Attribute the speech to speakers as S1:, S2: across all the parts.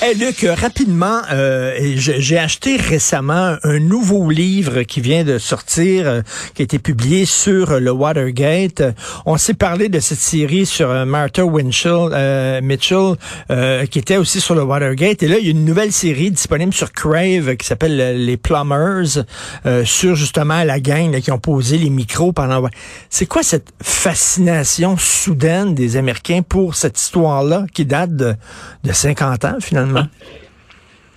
S1: Hey Luc, euh, rapidement, euh, j'ai acheté récemment un nouveau livre qui vient de sortir, euh, qui a été publié sur le Watergate. On s'est parlé de cette série sur Martha Winchell, Mitchell, qui était aussi sur le Watergate. Et là, il y a une nouvelle série disponible sur Crave qui s'appelle Les Plumbers, sur justement la gang qui ont posé les micros pendant... C'est quoi cette fascination soudaine des Américains pour cette histoire-là qui date de, de 50 ans finalement?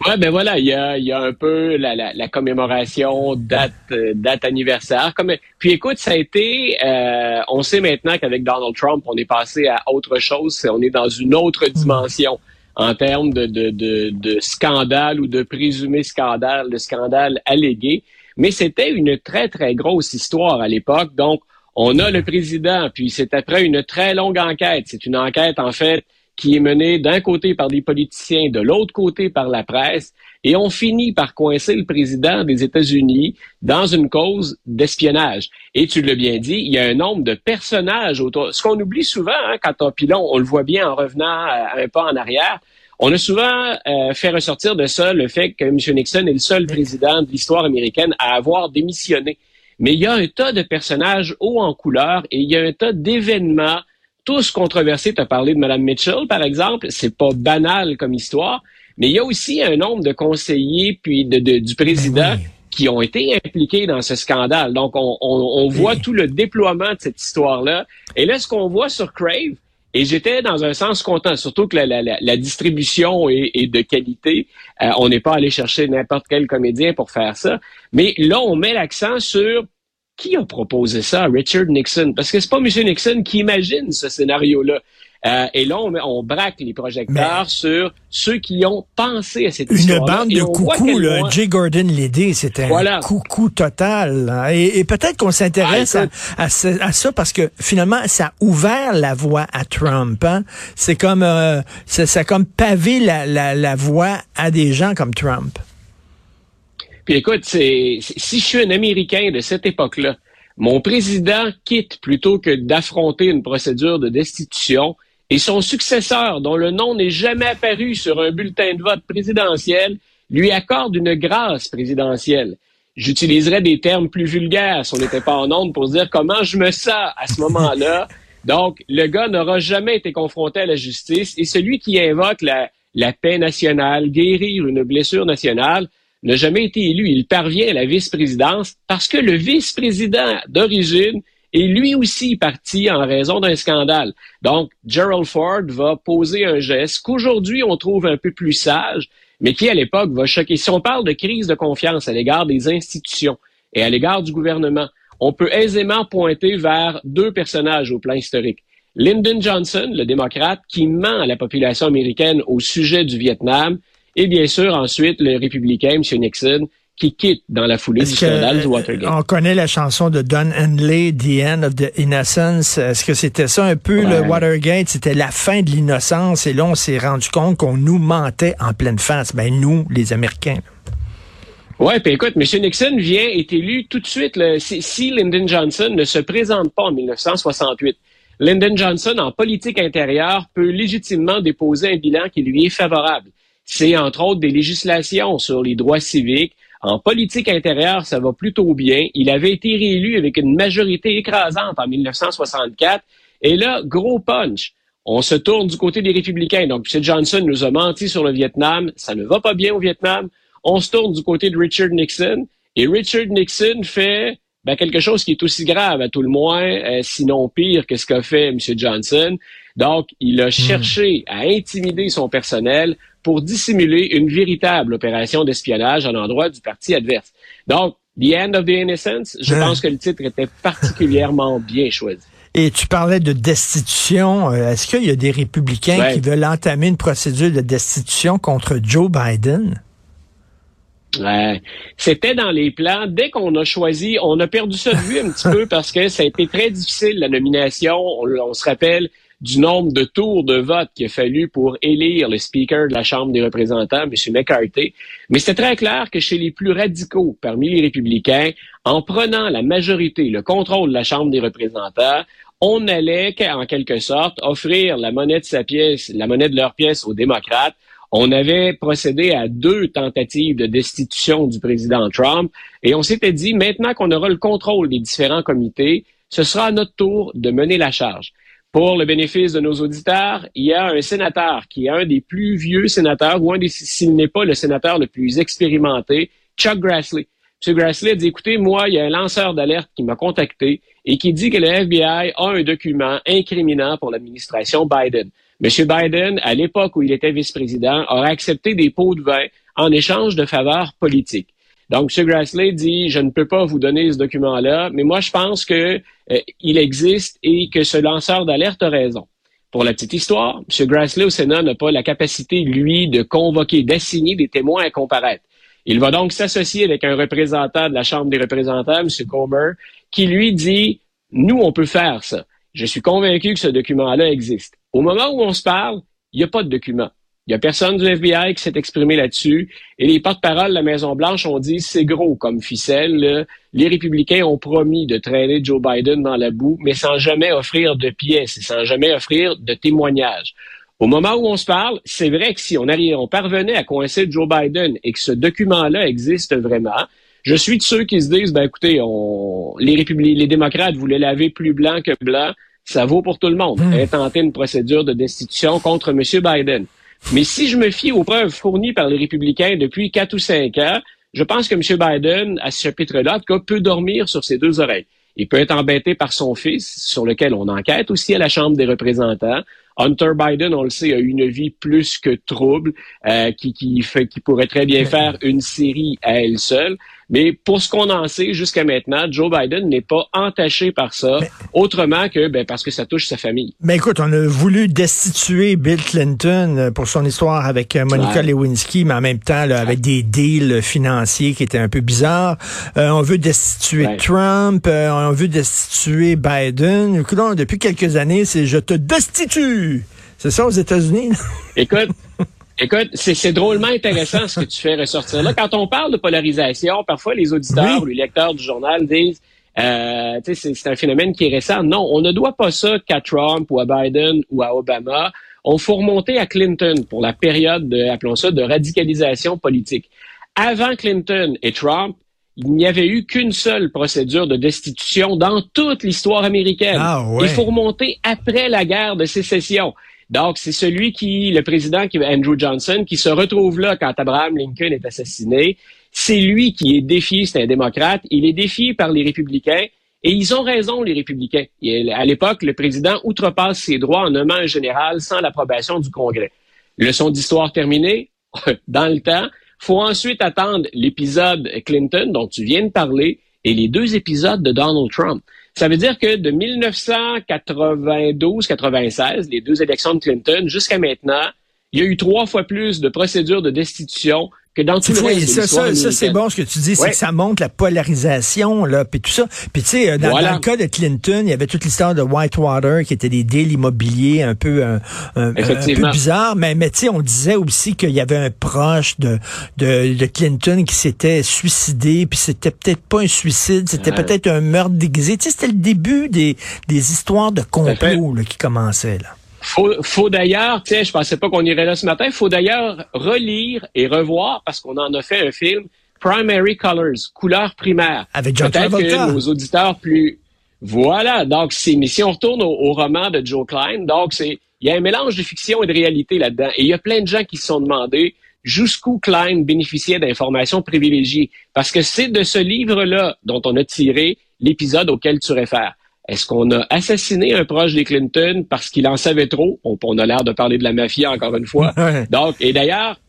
S2: Ouais, ben voilà, il y a, y a un peu la, la, la commémoration, date, euh, date anniversaire. Comme, puis écoute, ça a été, euh, on sait maintenant qu'avec Donald Trump, on est passé à autre chose, on est dans une autre dimension en termes de, de, de, de scandale ou de présumé scandale, de scandale allégué. Mais c'était une très, très grosse histoire à l'époque. Donc, on a le président, puis c'est après une très longue enquête. C'est une enquête, en fait, qui est menée d'un côté par des politiciens, de l'autre côté par la presse, et on finit par coincer le président des États-Unis dans une cause d'espionnage. Et tu l'as bien dit, il y a un nombre de personnages autour. Ce qu'on oublie souvent hein, quand on, puis on, le voit bien en revenant un pas en arrière, on a souvent euh, fait ressortir de ça le fait que M. Nixon est le seul président de l'histoire américaine à avoir démissionné. Mais il y a un tas de personnages hauts en couleur et il y a un tas d'événements tous controversés. Tu as parlé de Mme Mitchell, par exemple. C'est pas banal comme histoire. Mais il y a aussi un nombre de conseillers puis de, du président ben qui ont été impliqués dans ce scandale. Donc, on, voit tout le déploiement de cette histoire-là. Et là, ce qu'on voit sur Crave, et j'étais dans un sens content, surtout que la, distribution est, de qualité. Euh, on n'est pas allé chercher n'importe quel comédien pour faire ça. Mais là, on met l'accent sur qui a proposé ça à Richard Nixon? Parce que c'est pas M. Nixon qui imagine ce scénario-là. Euh, et là, on, braque les projecteurs sur ceux qui ont pensé à cette histoire.
S1: Une bande de coucou, là. J. Gordon Liddy, c'était un coucou total. Hein. Et, peut-être qu'on s'intéresse ah, à, ça parce que finalement, ça a ouvert la voie à Trump. Hein. C'est comme, euh, ça, a comme pavé la, la, la voie à des gens comme Trump.
S2: Puis écoute, c'est, si je suis un Américain de cette époque-là, mon président quitte plutôt que d'affronter une procédure de destitution et son successeur, dont le nom n'est jamais apparu sur un bulletin de vote présidentiel, lui accorde une grâce présidentielle. J'utiliserais des termes plus vulgaires si on n'était pas en onde pour dire comment je me sens à ce moment-là. Donc, le gars n'aura jamais été confronté à la justice et celui qui invoque la, la paix nationale, guérir une blessure nationale, n'a jamais été élu. Il parvient à la vice-présidence parce que le vice-président d'origine est lui aussi parti en raison d'un scandale. Donc, Gerald Ford va poser un geste qu'aujourd'hui on trouve un peu plus sage, mais qui à l'époque va choquer. Si on parle de crise de confiance à l'égard des institutions et à l'égard du gouvernement, on peut aisément pointer vers deux personnages au plan historique. Lyndon Johnson, le démocrate, qui ment à la population américaine au sujet du Vietnam, et bien sûr, ensuite, le républicain, M. Nixon, qui quitte dans la foulée du scandale du Watergate.
S1: On connaît la chanson de Don Henley, The End of the Innocence? Est-ce que c'était ça un peu, le Watergate? C'était la fin de l'innocence et là, on s'est rendu compte qu'on nous mentait en pleine face. Ben, nous, les Américains.
S2: Ouais, puis écoute, M. Nixon vient, est élu tout de suite. si, si Lyndon Johnson ne se présente pas en 1968, Lyndon Johnson, en politique intérieure, peut légitimement déposer un bilan qui lui est favorable c'est entre autres des législations sur les droits civiques. En politique intérieure, ça va plutôt bien. Il avait été réélu avec une majorité écrasante en 1964. Et là, gros punch. On se tourne du côté des républicains. Donc, M. Johnson nous a menti sur le Vietnam. Ça ne va pas bien au Vietnam. On se tourne du côté de Richard Nixon. Et Richard Nixon fait ben, quelque chose qui est aussi grave à tout le moins, euh, sinon pire que ce qu'a fait M. Johnson. Donc, il a hmm. cherché à intimider son personnel pour dissimuler une véritable opération d'espionnage à l'endroit du parti adverse. Donc, The End of the Innocence, je pense que le titre était particulièrement bien choisi.
S1: Et tu parlais de destitution. Euh, est-ce qu'il y a des républicains qui veulent entamer une procédure de destitution contre Joe Biden?
S2: Ouais. C'était dans les plans. Dès qu'on a choisi, on a perdu ça de vue un petit peu parce que ça a été très difficile, la nomination. On, se rappelle, du nombre de tours de vote qu'il a fallu pour élire le speaker de la Chambre des représentants, M. McCarthy. Mais c'était très clair que chez les plus radicaux parmi les républicains, en prenant la majorité, le contrôle de la Chambre des représentants, on allait, en quelque sorte, offrir la monnaie de sa pièce, la monnaie de leur pièce aux démocrates. On avait procédé à deux tentatives de destitution du président Trump et on s'était dit, maintenant qu'on aura le contrôle des différents comités, ce sera à notre tour de mener la charge. Pour le bénéfice de nos auditeurs, il y a un sénateur qui est un des plus vieux sénateurs, ou un des, s'il n'est pas le sénateur le plus expérimenté, Chuck Grassley. M. Grassley a dit, écoutez, moi, il y a un lanceur d'alerte qui m'a contacté et qui dit que le FBI a un document incriminant pour l'administration Biden. M. Biden, à l'époque où il était vice-président, aurait accepté des pots de vin en échange de faveurs politiques. Donc, M. Grassley dit, je ne peux pas vous donner ce document-là, mais moi, je pense qu'il euh, existe et que ce lanceur d'alerte a raison. Pour la petite histoire, M. Grassley au Sénat n'a pas la capacité, lui, de convoquer, d'assigner des témoins à comparaître. Il va donc s'associer avec un représentant de la Chambre des représentants, M. Comer, qui lui dit, nous, on peut faire ça. Je suis convaincu que ce document-là existe. Au moment où on se parle, il n'y a pas de document. Il n'y a personne du FBI qui s'est exprimé là-dessus. Et les porte-paroles de la Maison-Blanche ont dit c'est gros comme ficelle. Les républicains ont promis de traîner Joe Biden dans la boue, mais sans jamais offrir de pièces et sans jamais offrir de témoignages. Au moment où on se parle, c'est vrai que si on, arrive, on parvenait à coincer Joe Biden et que ce document-là existe vraiment, je suis de ceux qui se disent, ben écoutez, on, les, les démocrates voulaient laver plus blanc que blanc, ça vaut pour tout le monde. Mmh. tenter une procédure de destitution contre M. Biden. Mais si je me fie aux preuves fournies par les républicains depuis quatre ou cinq ans, je pense que M. Biden, à ce chapitre-là, en tout cas, peut dormir sur ses deux oreilles. Il peut être embêté par son fils, sur lequel on enquête aussi à la Chambre des représentants. Hunter Biden, on le sait, a une vie plus que trouble, euh, qui, qui, fait, qui pourrait très bien faire une série à elle seule. Mais pour ce qu'on en sait jusqu'à maintenant, Joe Biden n'est pas entaché par ça, autrement que ben, parce que ça touche sa famille.
S1: Mais écoute, on a voulu destituer Bill Clinton euh, pour son histoire avec euh, Monica Lewinsky, mais en même temps là, avec des deals financiers qui étaient un peu bizarres. Euh, on veut destituer Trump, on veut destituer Biden. Écoute, depuis quelques années, c'est je te destitue. C'est ça aux États-Unis?
S2: Écoute, Écoute, c'est drôlement intéressant ce que tu fais ressortir là. Quand on parle de polarisation, parfois les auditeurs ou les lecteurs du journal disent euh, c'est un phénomène qui est récent. Non, on ne doit pas ça qu'à Trump ou à Biden ou à Obama. On faut remonter à Clinton pour la période, de, appelons ça, de radicalisation politique. Avant Clinton et Trump, il n'y avait eu qu'une seule procédure de destitution dans toute l'histoire américaine. Ah, Il faut remonter après la guerre de sécession. Donc, c'est celui qui, le président qui Andrew Johnson, qui se retrouve là quand Abraham Lincoln est assassiné. C'est lui qui est défié, c'est un démocrate. Il est défié par les républicains. Et ils ont raison, les républicains. à l'époque, le président outrepasse ses droits en nommant un général sans l'approbation du Congrès. Leçon d'histoire terminée. Dans le temps, faut ensuite attendre l'épisode Clinton dont tu viens de parler et les deux épisodes de Donald Trump. Ça veut dire que de 1992-96, les deux élections de Clinton, jusqu'à maintenant, il y a eu trois fois plus de procédures de destitution que dans tout le reste
S1: ça,
S2: ça,
S1: ça c'est bon ce que tu dis, c'est que ça montre la polarisation là, puis tout ça. Puis tu sais, dans, le cas de Clinton, il y avait toute l'histoire de Whitewater qui était des deals immobiliers un peu un, un, peu bizarres, mais mais tu sais, on disait aussi qu'il y avait un proche de de, de Clinton qui s'était suicidé, puis c'était peut-être pas un suicide, c'était peut-être un meurtre déguisé. Tu sais, c'était le début des des histoires de complot là, qui commençaient là.
S2: Faut, faut d'ailleurs, tiens, je pensais pas qu'on irait là ce matin, il faut d'ailleurs relire et revoir, parce qu'on en a fait un film, Primary Colors, couleurs primaires.
S1: Avec John Peut-être que
S2: nos auditeurs plus... Voilà, donc c'est, mais si on retourne au, roman de Joe Klein, donc c'est, il y a un mélange de fiction et de réalité là-dedans. Et il y a plein de gens qui se sont demandé jusqu'où Klein bénéficiait d'informations privilégiées. Parce que c'est de ce livre-là dont on a tiré l'épisode auquel tu réfères. Est-ce qu'on a assassiné un proche des Clinton parce qu'il en savait trop? On, a l'air de parler de la mafia encore une fois. Donc, et d'ailleurs,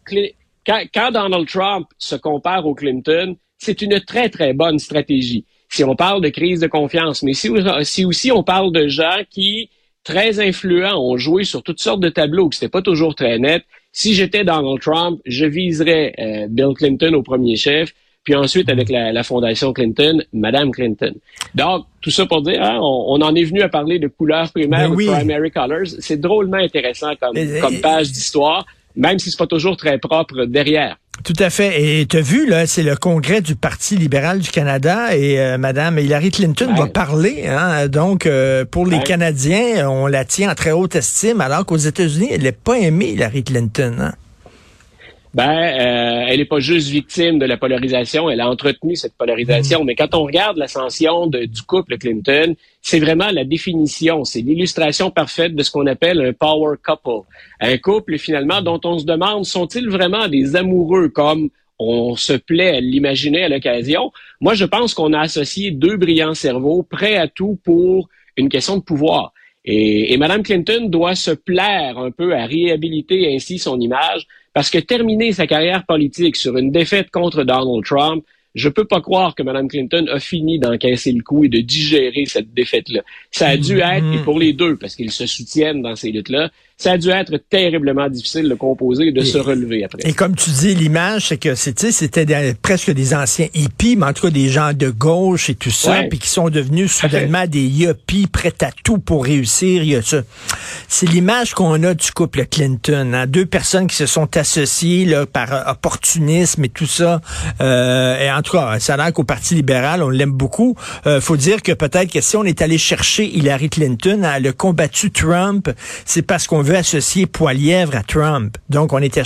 S2: quand, Donald Trump se compare aux Clinton, c'est une très, très bonne stratégie. Si on parle de crise de confiance, mais si, si aussi on parle de gens qui, très influents, ont joué sur toutes sortes de tableaux, que c'était pas toujours très net. Si j'étais Donald Trump, je viserais euh, Bill Clinton au premier chef puis ensuite avec la, fondation Clinton, Madame Clinton. Donc, tout ça pour dire, hein, on, en est venu à parler de couleurs primaires, de primary colors. C'est drôlement intéressant comme, comme page d'histoire, même si c'est pas toujours très propre derrière.
S1: Tout à fait. Et tu as vu, là, c'est le congrès du Parti libéral du Canada et euh, Madame Hillary Clinton va parler. Hein, donc, euh, pour les Canadiens, on la tient en très haute estime, alors qu'aux États-Unis, elle n'est pas aimée, Hillary Clinton. Hein?
S2: Ben, euh, elle n'est pas juste victime de la polarisation, elle a entretenu cette polarisation. Mm. Mais quand on regarde l'ascension du couple Clinton, c'est vraiment la définition, c'est l'illustration parfaite de ce qu'on appelle un power couple. Un couple, finalement, dont on se demande, sont-ils vraiment des amoureux comme on se plaît à l'imaginer à l'occasion? Moi, je pense qu'on a associé deux brillants cerveaux prêts à tout pour une question de pouvoir. Et, et Mme Clinton doit se plaire un peu à réhabiliter ainsi son image parce que terminer sa carrière politique sur une défaite contre Donald Trump, je peux pas croire que Mme Clinton a fini d'encaisser le coup et de digérer cette défaite-là. Ça a dû mm-hmm. être, et pour les deux, parce qu'ils se soutiennent dans ces luttes-là, ça a dû être terriblement difficile de composer et de se relever après.
S1: Et comme tu dis, l'image, c'est que c'était presque des anciens hippies, mais en tout cas des gens de gauche et tout ça, puis qui sont devenus soudainement des yuppies prêts à tout pour réussir. Il y a ça. C'est l'image qu'on a du couple Clinton. Hein? Deux personnes qui se sont associées là, par opportunisme et tout ça. Euh, et en tout cas, ça a l'air qu'au Parti libéral, on l'aime beaucoup. Euh, faut dire que peut-être que si on est allé chercher Hillary Clinton, elle a combattu Trump, c'est parce qu'on veut associer Poilièvre à Trump. Donc, on est,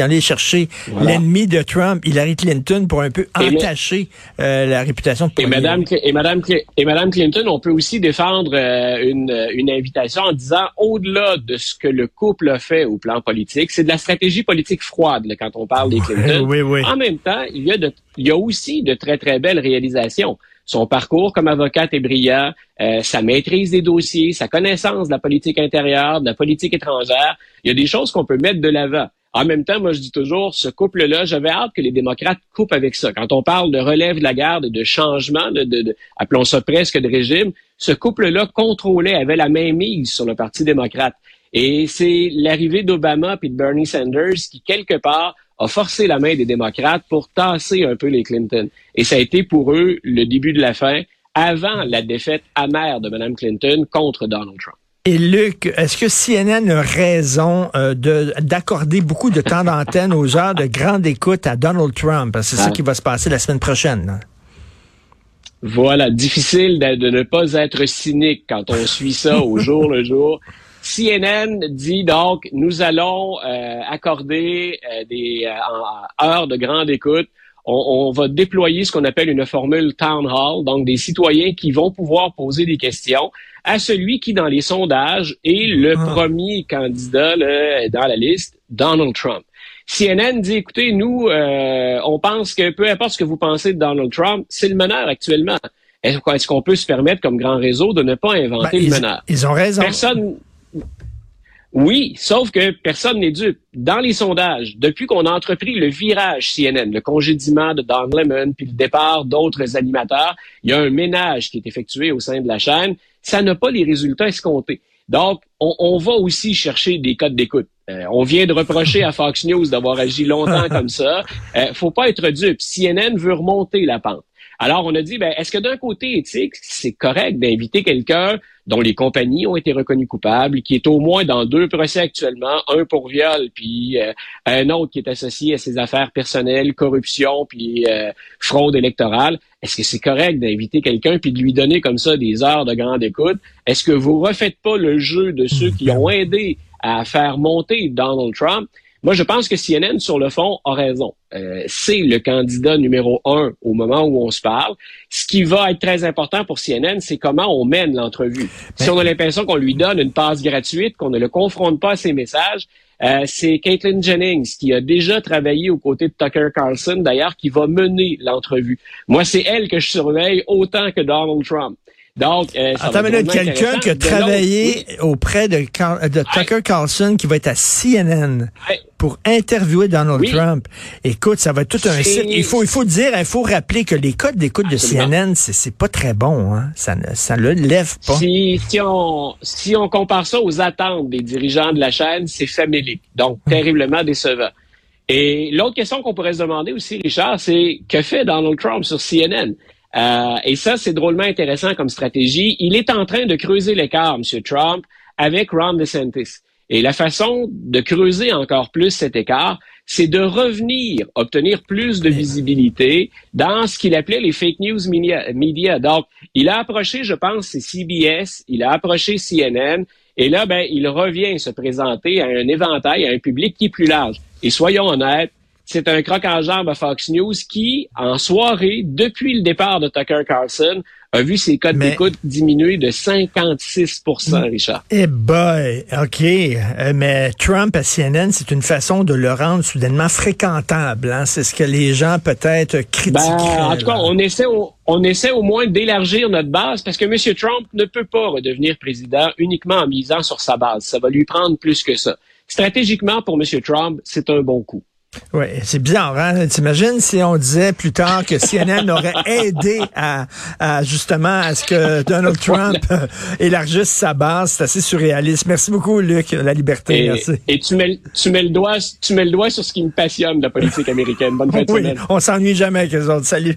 S1: allé chercher l'ennemi de Trump, Hillary Clinton, pour un peu entacher euh, la réputation de Poilièvre.
S2: Et Madame, et, Madame, et Madame Clinton, on peut aussi défendre euh, une, une invitation en disant, au-delà de ce que le couple a fait au plan politique, c'est de la stratégie politique froide quand on parle des Clinton.
S1: oui, oui.
S2: En même temps, il y, a de, il y a aussi de très, très belles réalisations son parcours comme avocate est brillant, euh, sa maîtrise des dossiers, sa connaissance de la politique intérieure, de la politique étrangère. Il y a des choses qu'on peut mettre de l'avant. En même temps, moi, je dis toujours, ce couple-là, j'avais hâte que les démocrates coupent avec ça. Quand on parle de relève de la garde de changement, de, appelons ça presque de régime, ce couple-là contrôlait, avait la main mise sur le Parti démocrate. Et c'est l'arrivée d'Obama et de Bernie Sanders qui, quelque part, a forcé la main des démocrates pour tasser un peu les Clinton. Et ça a été pour eux le début de la fin, avant la défaite amère de Mme Clinton contre Donald Trump.
S1: Et Luc, est-ce que CNN a raison euh, d'accorder beaucoup de temps d'antenne aux heures de grande écoute à Donald Trump? C'est ça qui va se passer la semaine prochaine.
S2: Voilà, difficile de, de, ne pas être cynique quand on suit ça au jour le jour. CNN dit donc, nous allons euh, accorder euh, des euh, heures de grande écoute. On, va déployer ce qu'on appelle une formule town hall, donc des citoyens qui vont pouvoir poser des questions à celui qui, dans les sondages, est le ah. premier candidat dans la liste, Donald Trump. CNN dit, écoutez, nous, on pense que peu importe ce que vous pensez de Donald Trump, c'est le meneur actuellement. Est-ce qu'on peut se permettre, comme grand réseau, de ne pas inventer
S1: ben,
S2: le meneur?
S1: Ils ont raison.
S2: Personne, oui, sauf que personne n'est dupe. Dans les sondages, depuis qu'on a entrepris le virage CNN, le congédiement de Don Lemon, puis le départ d'autres animateurs, il y a un ménage qui est effectué au sein de la chaîne. Ça n'a pas les résultats escomptés. Donc, on, va aussi chercher des codes d'écoute. Euh, on vient de reprocher à Fox News d'avoir agi longtemps comme ça. Euh, faut pas être dupe. CNN veut remonter la pente. Alors, on a dit, ben, est-ce que d'un côté éthique, c'est correct d'inviter quelqu'un dont les compagnies ont été reconnues coupables, qui est au moins dans deux procès actuellement, un pour viol, puis euh, un autre qui est associé à ses affaires personnelles, corruption, puis euh, fraude électorale? Est-ce que c'est correct d'inviter quelqu'un puis de lui donner comme ça des heures de grande écoute? Est-ce que vous refaites pas le jeu de ceux qui ont aidé à faire monter Donald Trump? Moi, je pense que CNN, sur le fond, a raison. Euh, c'est le candidat numéro un au moment où on se parle. Ce qui va être très important pour CNN, c'est comment on mène l'entrevue. Si on a l'impression qu'on lui donne une passe gratuite, qu'on ne le confronte pas à ses messages, euh, c'est Caitlin Jennings qui a déjà travaillé aux côtés de Tucker Carlson, d'ailleurs, qui va mener l'entrevue. Moi, c'est elle que je surveille autant que Donald Trump. Donc,
S1: euh, Attends, mais quelqu'un qui a travaillé auprès de, de Tucker Carlson qui va être à CNN pour interviewer Donald Trump. Écoute, ça va être tout un site. Il faut, il faut dire, il faut rappeler que les codes d'écoute de CNN, c'est pas très bon. Hein? Ça ne ça le lève pas.
S2: Si, si, on, si on compare ça aux attentes des dirigeants de la chaîne, c'est familier. Donc, hum. terriblement décevant. Et l'autre question qu'on pourrait se demander aussi, Richard, c'est que fait Donald Trump sur CNN? Euh, et ça, c'est drôlement intéressant comme stratégie. Il est en train de creuser l'écart, M. Trump, avec Ron DeSantis. Et la façon de creuser encore plus cet écart, c'est de revenir obtenir plus de visibilité dans ce qu'il appelait les fake news media. Donc, il a approché, je pense, c'est CBS, il a approché CNN, et là, ben, il revient se présenter à un éventail, à un public qui est plus large. Et soyons honnêtes, c'est un croc en jambe à Fox News qui, en soirée, depuis le départ de Tucker Carlson, a vu ses codes d'écoute diminuer de 56% Richard.
S1: Eh boy, OK. Euh, mais Trump à CNN, c'est une façon de le rendre soudainement fréquentable. Hein? C'est ce que les gens peut-être critiquent. Ben,
S2: en tout cas, on essaie, au, on essaie au moins d'élargir notre base parce que M. Trump ne peut pas redevenir président uniquement en misant sur sa base. Ça va lui prendre plus que ça. Stratégiquement, pour M. Trump, c'est un bon coup.
S1: Oui, c'est bizarre, hein? T'imagines si on disait plus tard que CNN aurait aidé à, justement à ce que Donald Trump élargisse sa base. C'est assez surréaliste. Merci beaucoup, Luc, la liberté.
S2: Et,
S1: merci.
S2: Et tu mets, tu mets le doigt, tu mets le doigt sur ce qui me passionne de la politique américaine. Bonne fin de
S1: oui, On s'ennuie jamais avec les autres. Salut.